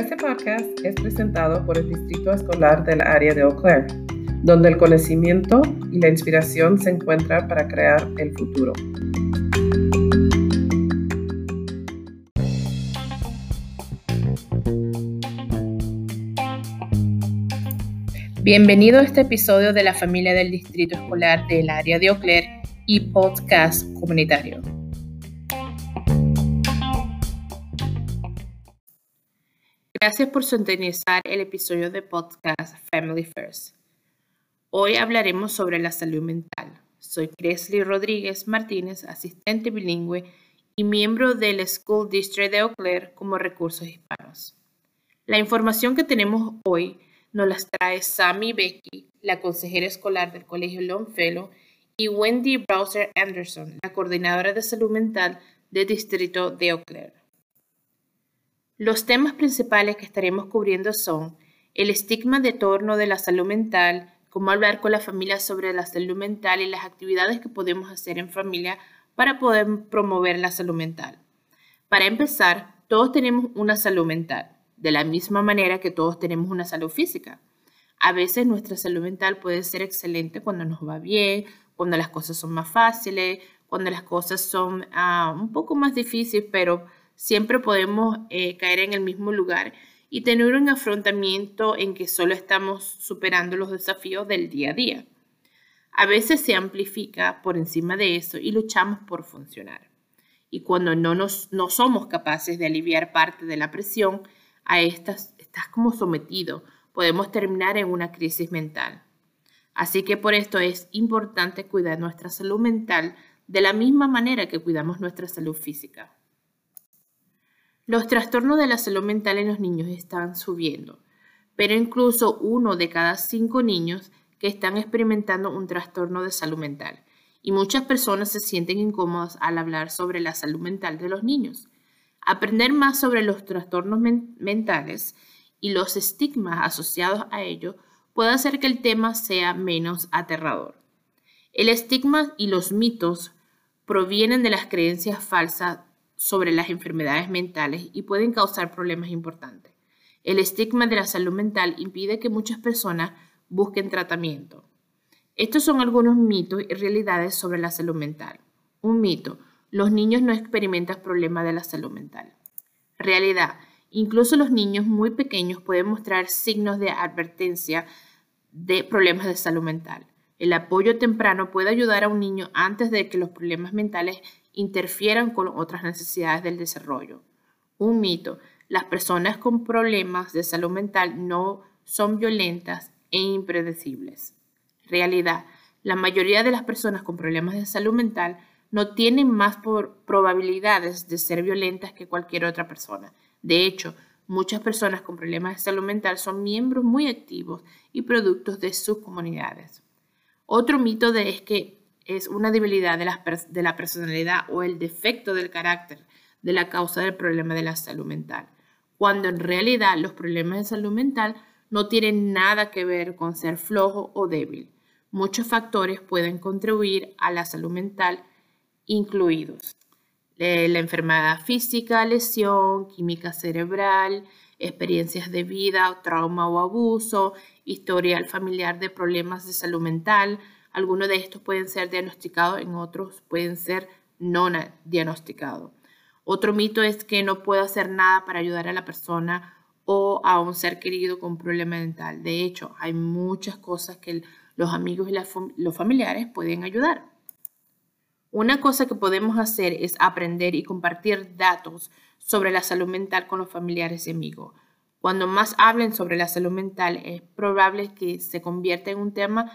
Este podcast es presentado por el Distrito Escolar del área de Eau Claire, donde el conocimiento y la inspiración se encuentran para crear el futuro. Bienvenido a este episodio de la familia del Distrito Escolar del área de Eau Claire y podcast comunitario. Gracias por sintonizar el episodio de podcast Family First. Hoy hablaremos sobre la salud mental. Soy Cresley Rodríguez Martínez, asistente bilingüe y miembro del School District de Eau Claire como Recursos Hispanos. La información que tenemos hoy nos las trae Sammy Becky, la consejera escolar del Colegio Longfellow, y Wendy Browser Anderson, la coordinadora de salud mental del Distrito de Eau Claire. Los temas principales que estaremos cubriendo son el estigma de torno de la salud mental, cómo hablar con la familia sobre la salud mental y las actividades que podemos hacer en familia para poder promover la salud mental. Para empezar, todos tenemos una salud mental, de la misma manera que todos tenemos una salud física. A veces nuestra salud mental puede ser excelente cuando nos va bien, cuando las cosas son más fáciles, cuando las cosas son ah, un poco más difíciles, pero siempre podemos eh, caer en el mismo lugar y tener un afrontamiento en que solo estamos superando los desafíos del día a día. A veces se amplifica por encima de eso y luchamos por funcionar. Y cuando no, nos, no somos capaces de aliviar parte de la presión, a estas estás como sometido, podemos terminar en una crisis mental. Así que por esto es importante cuidar nuestra salud mental de la misma manera que cuidamos nuestra salud física. Los trastornos de la salud mental en los niños están subiendo, pero incluso uno de cada cinco niños que están experimentando un trastorno de salud mental. Y muchas personas se sienten incómodas al hablar sobre la salud mental de los niños. Aprender más sobre los trastornos mentales y los estigmas asociados a ello puede hacer que el tema sea menos aterrador. El estigma y los mitos provienen de las creencias falsas sobre las enfermedades mentales y pueden causar problemas importantes. El estigma de la salud mental impide que muchas personas busquen tratamiento. Estos son algunos mitos y realidades sobre la salud mental. Un mito, los niños no experimentan problemas de la salud mental. Realidad, incluso los niños muy pequeños pueden mostrar signos de advertencia de problemas de salud mental. El apoyo temprano puede ayudar a un niño antes de que los problemas mentales interfieran con otras necesidades del desarrollo. Un mito, las personas con problemas de salud mental no son violentas e impredecibles. Realidad, la mayoría de las personas con problemas de salud mental no tienen más probabilidades de ser violentas que cualquier otra persona. De hecho, muchas personas con problemas de salud mental son miembros muy activos y productos de sus comunidades. Otro mito es que es una debilidad de la, de la personalidad o el defecto del carácter de la causa del problema de la salud mental, cuando en realidad los problemas de salud mental no tienen nada que ver con ser flojo o débil. Muchos factores pueden contribuir a la salud mental, incluidos la enfermedad física, lesión, química cerebral, experiencias de vida, trauma o abuso, historial familiar de problemas de salud mental, algunos de estos pueden ser diagnosticados, en otros pueden ser no diagnosticados. Otro mito es que no puedo hacer nada para ayudar a la persona o a un ser querido con problema mental. De hecho, hay muchas cosas que los amigos y los familiares pueden ayudar. Una cosa que podemos hacer es aprender y compartir datos sobre la salud mental con los familiares y amigos. Cuando más hablen sobre la salud mental, es probable que se convierta en un tema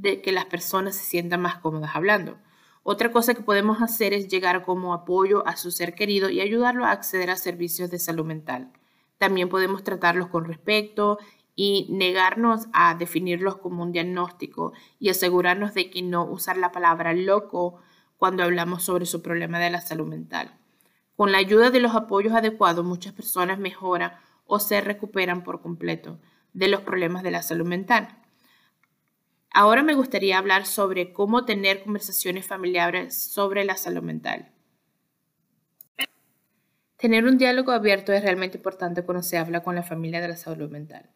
de que las personas se sientan más cómodas hablando. Otra cosa que podemos hacer es llegar como apoyo a su ser querido y ayudarlo a acceder a servicios de salud mental. También podemos tratarlos con respeto y negarnos a definirlos como un diagnóstico y asegurarnos de que no usar la palabra loco cuando hablamos sobre su problema de la salud mental. Con la ayuda de los apoyos adecuados, muchas personas mejoran o se recuperan por completo de los problemas de la salud mental. Ahora me gustaría hablar sobre cómo tener conversaciones familiares sobre la salud mental. Tener un diálogo abierto es realmente importante cuando se habla con la familia de la salud mental.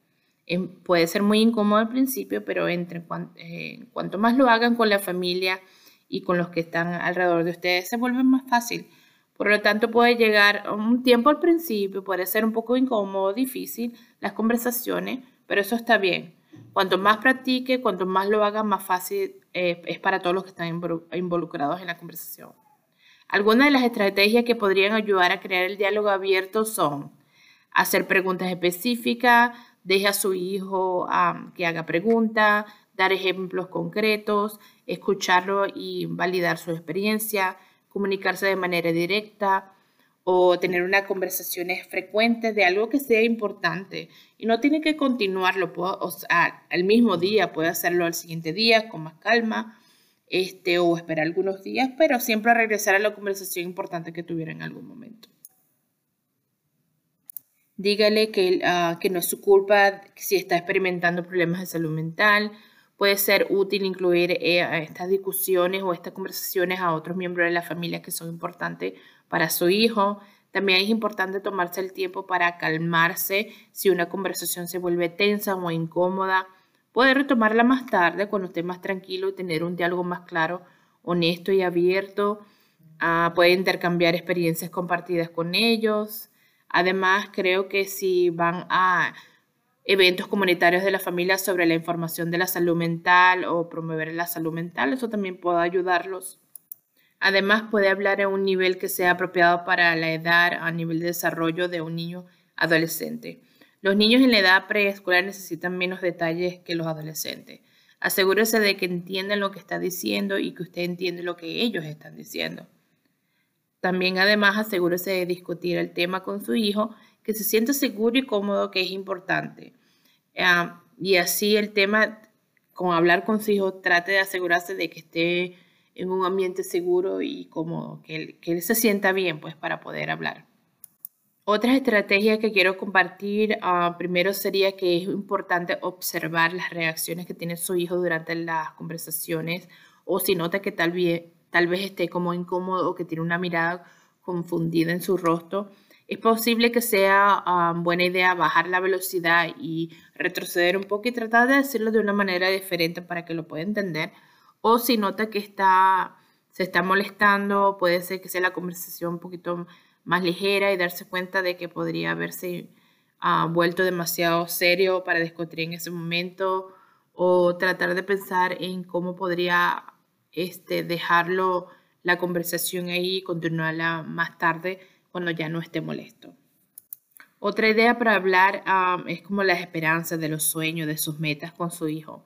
Em, puede ser muy incómodo al principio, pero entre eh, cuanto más lo hagan con la familia y con los que están alrededor de ustedes, se vuelve más fácil. Por lo tanto, puede llegar un tiempo al principio, puede ser un poco incómodo, difícil las conversaciones, pero eso está bien. Cuanto más practique, cuanto más lo haga, más fácil eh, es para todos los que están involucrados en la conversación. Algunas de las estrategias que podrían ayudar a crear el diálogo abierto son hacer preguntas específicas, deje a su hijo que haga preguntas, dar ejemplos concretos, escucharlo y validar su experiencia, comunicarse de manera directa o tener una conversaciones frecuentes de algo que sea importante. Y no tiene que continuarlo o sea, al mismo día, puede hacerlo al siguiente día con más calma este, o esperar algunos días, pero siempre regresar a la conversación importante que tuviera en algún momento. Dígale que, ah, que no es su culpa si está experimentando problemas de salud mental. Puede ser útil incluir eh, estas discusiones o estas conversaciones a otros miembros de la familia que son importantes para su hijo. También es importante tomarse el tiempo para calmarse si una conversación se vuelve tensa o incómoda. Puede retomarla más tarde cuando esté más tranquilo y tener un diálogo más claro, honesto y abierto. Ah, puede intercambiar experiencias compartidas con ellos. Además, creo que si van a eventos comunitarios de la familia sobre la información de la salud mental o promover la salud mental, eso también puede ayudarlos. Además, puede hablar a un nivel que sea apropiado para la edad, a nivel de desarrollo de un niño adolescente. Los niños en la edad preescolar necesitan menos detalles que los adolescentes. Asegúrese de que entienden lo que está diciendo y que usted entiende lo que ellos están diciendo. También además asegúrese de discutir el tema con su hijo, que se sienta seguro y cómodo, que es importante. Ah, y así el tema, con hablar con su hijo, trate de asegurarse de que esté en un ambiente seguro y cómodo, que él, que él se sienta bien pues para poder hablar. Otras estrategias que quiero compartir, ah, primero sería que es importante observar las reacciones que tiene su hijo durante las conversaciones o si nota que tal vez tal vez esté como incómodo o que tiene una mirada confundida en su rostro, es posible que sea ah, buena idea bajar la velocidad y retroceder un poco y tratar de decirlo de una manera diferente para que lo pueda entender. O si nota que está, se está molestando, puede ser que sea la conversación un poquito más ligera y darse cuenta de que podría haberse ah, vuelto demasiado serio para discutir en ese momento o tratar de pensar en cómo podría este, dejarlo la conversación ahí y continuarla más tarde cuando ya no esté molesto. Otra idea para hablar es como las esperanzas de los sueños, de sus metas con su hijo.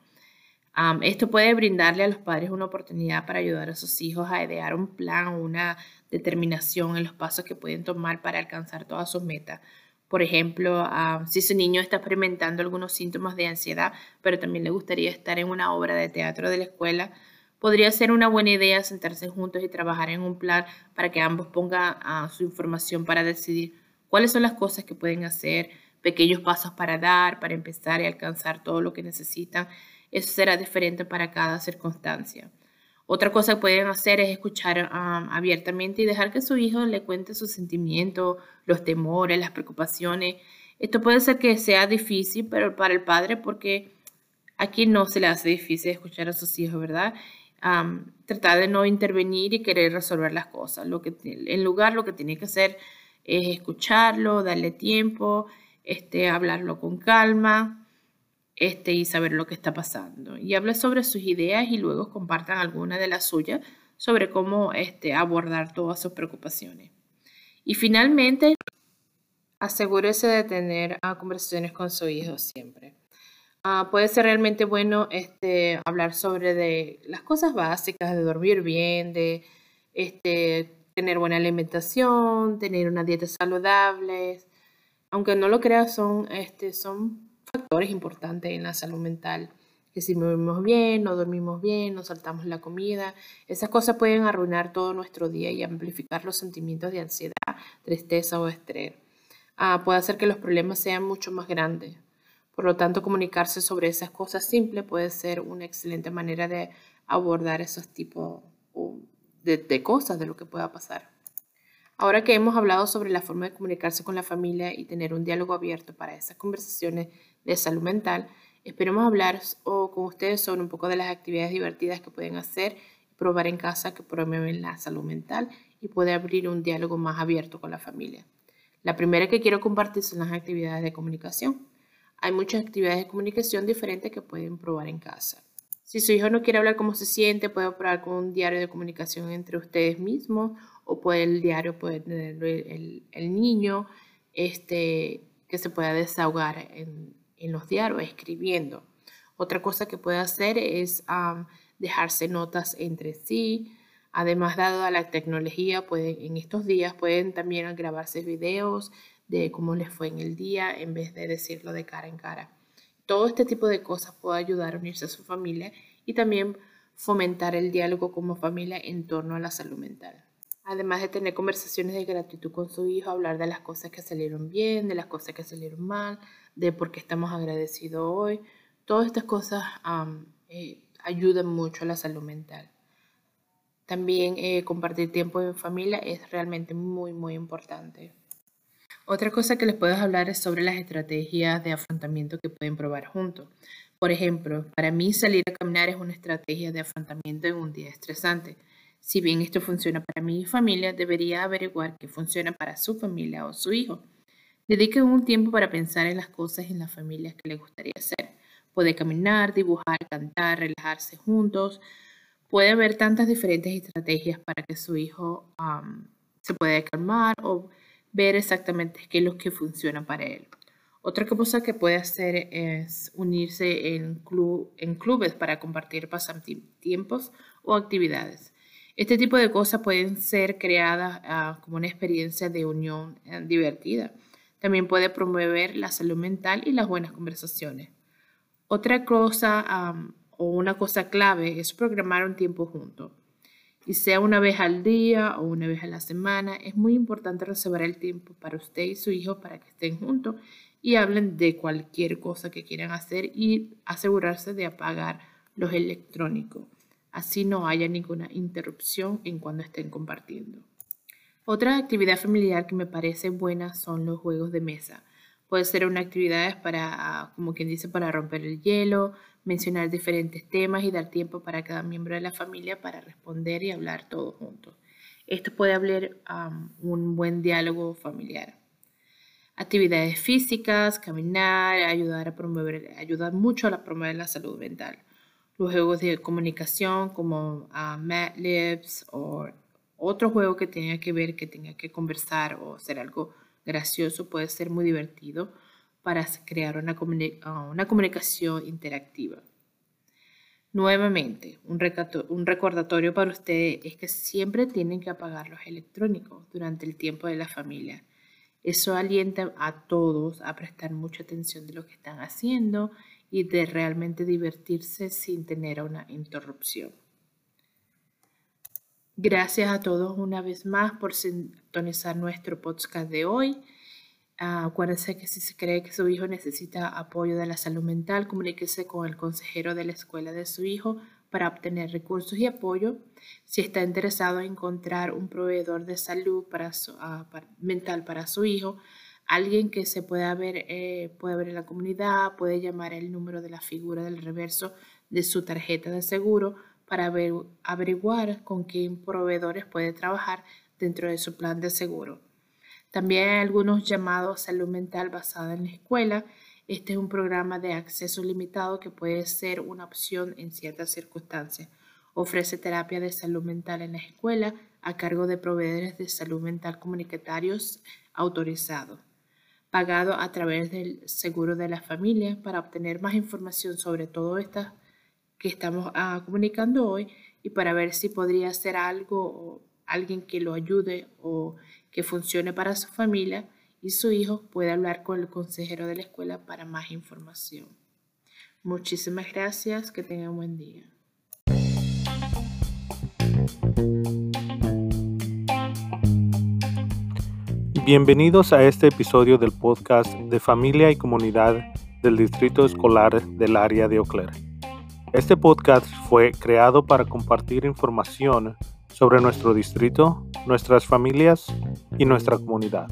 Esto puede brindarle a los padres una oportunidad para ayudar a sus hijos a idear un plan o una determinación en los pasos que pueden tomar para alcanzar todas sus metas. Por ejemplo, si su niño está experimentando algunos síntomas de ansiedad, pero también le gustaría estar en una obra de teatro de la escuela, Podría ser una buena idea sentarse juntos y trabajar en un plan para que ambos pongan su información para decidir cuáles son las cosas que pueden hacer, pequeños pasos para dar, para empezar y alcanzar todo lo que necesitan. Eso será diferente para cada circunstancia. Otra cosa que pueden hacer es escuchar ah, abiertamente y dejar que su hijo le cuente sus sentimientos, los temores, las preocupaciones. Esto puede ser que sea difícil, pero para el padre, porque aquí no se le hace difícil escuchar a sus hijos, ¿verdad? tratar de no intervenir y querer resolver las cosas. Lo que, en lugar, lo que tiene que hacer es escucharlo, darle tiempo, este, hablarlo con calma este, y saber lo que está pasando. Y hable sobre sus ideas y luego compartan alguna de las suyas sobre cómo este, abordar todas sus preocupaciones. Y finalmente, asegúrese de tener ah, conversaciones con su hijo siempre. Ah, puede ser realmente bueno este, hablar sobre las cosas básicas, de dormir bien, de este, tener buena alimentación, tener una dieta saludable. Aunque no lo creas, son, este, son factores importantes en la salud mental. Que si dormimos bien, no dormimos bien, nos saltamos la comida, esas cosas pueden arruinar todo nuestro día y amplificar los sentimientos de ansiedad, tristeza o estrés. Ah, puede hacer que los problemas sean mucho más grandes. Por lo tanto, comunicarse sobre esas cosas simples puede ser una excelente manera de abordar esos tipos de, cosas, de lo que pueda pasar. Ahora que hemos hablado sobre la forma de comunicarse con la familia y tener un diálogo abierto para esas conversaciones de salud mental, esperemos hablar con ustedes sobre un poco de las actividades divertidas que pueden hacer probar en casa que promueven la salud mental y puede abrir un diálogo más abierto con la familia. La primera que quiero compartir son las actividades de comunicación. Hay muchas actividades de comunicación diferentes que pueden probar en casa. Si su hijo no quiere hablar cómo se siente, puede probar con un diario de comunicación entre ustedes mismos o puede el diario puede tener el, niño este, que se pueda desahogar en, los diarios escribiendo. Otra cosa que puede hacer es dejarse notas entre sí. Además, dado a la tecnología, pueden, en estos días pueden también grabarse videos de cómo les fue en el día en vez de decirlo de cara en cara. Todo este tipo de cosas puede ayudar a unirse a su familia y también fomentar el diálogo como familia en torno a la salud mental. Además de tener conversaciones de gratitud con su hijo, hablar de las cosas que salieron bien, de las cosas que salieron mal, de por qué estamos agradecidos hoy. Todas estas cosas eh, ayudan mucho a la salud mental. También eh, compartir tiempo en familia es realmente muy, muy importante. Otra cosa que les puedo hablar es sobre las estrategias de afrontamiento que pueden probar juntos. Por ejemplo, para mí salir a caminar es una estrategia de afrontamiento en un día estresante. Si bien esto funciona para mi familia, debería averiguar qué funciona para su familia o su hijo. Dedique un tiempo para pensar en las cosas en las familias que le gustaría hacer. Puede caminar, dibujar, cantar, relajarse juntos. Puede haber tantas diferentes estrategias para que su hijo se pueda calmar o ver exactamente qué es lo que funciona para él. Otra cosa que puede hacer es unirse en, en clubes para compartir pasatiempos o actividades. Este tipo de cosas pueden ser creadas ah, como una experiencia de unión eh, divertida. También puede promover la salud mental y las buenas conversaciones. Otra cosa o una cosa clave es programar un tiempo juntos. Y sea una vez al día o una vez a la semana, es muy importante reservar el tiempo para usted y su hijo para que estén juntos y hablen de cualquier cosa que quieran hacer y asegurarse de apagar los electrónicos. Así no haya ninguna interrupción en cuando estén compartiendo. Otra actividad familiar que me parece buena son los juegos de mesa. Puede ser una actividad para, como quien dice, para romper el hielo, mencionar diferentes temas y dar tiempo para cada miembro de la familia para responder y hablar todos juntos. Esto puede abrir un buen diálogo familiar. Actividades físicas, caminar, ayudar a promover, ayudar mucho a promover la salud mental los juegos de comunicación como uh, Mad Libs o otro juego que tenga que ver, que tenga que conversar o ser algo gracioso puede ser muy divertido para crear una, ah, una comunicación interactiva. Nuevamente, un, un recordatorio para ustedes es que siempre tienen que apagar los electrónicos durante el tiempo de la familia. Eso alienta a todos a prestar mucha atención de lo que están haciendo y de realmente divertirse sin tener una interrupción. Gracias a todos una vez más por sintonizar nuestro podcast de hoy. Uh, acuérdense que si se cree que su hijo necesita apoyo de la salud mental, comuníquese con el consejero de la escuela de su hijo para obtener recursos y apoyo. Si está interesado en encontrar un proveedor de salud para ah, mental para su hijo, alguien que se pueda ver, eh, puede ver en la comunidad, puede llamar el número de la figura del reverso de su tarjeta de seguro para averiguar con qué proveedores puede trabajar dentro de su plan de seguro. También hay algunos llamados salud mental basada en la escuela. Este es un programa de acceso limitado que puede ser una opción en ciertas circunstancias. Ofrece terapia de salud mental en la escuela a cargo de proveedores de salud mental comunitarios autorizados pagado a través del seguro de la familia para obtener más información sobre todo esto que estamos ah, comunicando hoy y para ver si podría ser algo o alguien que lo ayude o que funcione para su familia y su hijo puede hablar con el consejero de la escuela para más información. Muchísimas gracias, que tengan un buen día. Bienvenidos a este episodio del podcast de familia y comunidad del Distrito Escolar del área de Eau Este podcast fue creado para compartir información sobre nuestro distrito, nuestras familias y nuestra comunidad.